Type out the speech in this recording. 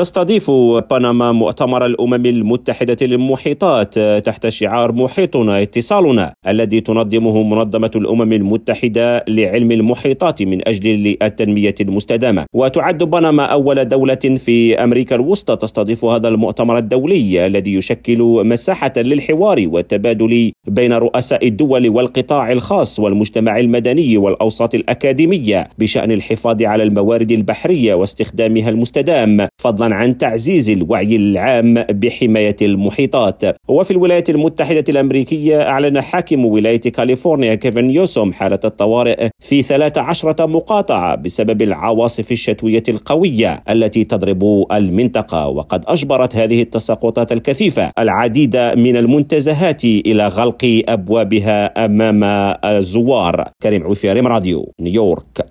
تستضيف بنما مؤتمر الأمم المتحدة للمحيطات تحت شعار محيطنا اتصالنا الذي تنظمه منظمة الأمم المتحدة لعلم المحيطات من أجل التنمية المستدامة. وتعد بنما أول دولة في أمريكا الوسطى تستضيف هذا المؤتمر الدولي الذي يشكل مساحة للحوار والتبادل بين رؤساء الدول والقطاع الخاص والمجتمع المدني والأوساط الأكاديمية بشأن الحفاظ على الموارد البحرية واستخدامها المستدام. فضلا عن تعزيز الوعي العام بحماية المحيطات. وفي الولايات المتحدة الأمريكية أعلن حاكم ولاية كاليفورنيا كيفن نيوسوم حالة الطوارئ في 13 مقاطعة بسبب العواصف الشتوية القوية التي تضرب المنطقة. وقد أجبرت هذه التساقطات الكثيفة العديد من المنتزهات إلى غلق أبوابها أمام الزوار. كريم عوفي راديو نيويورك.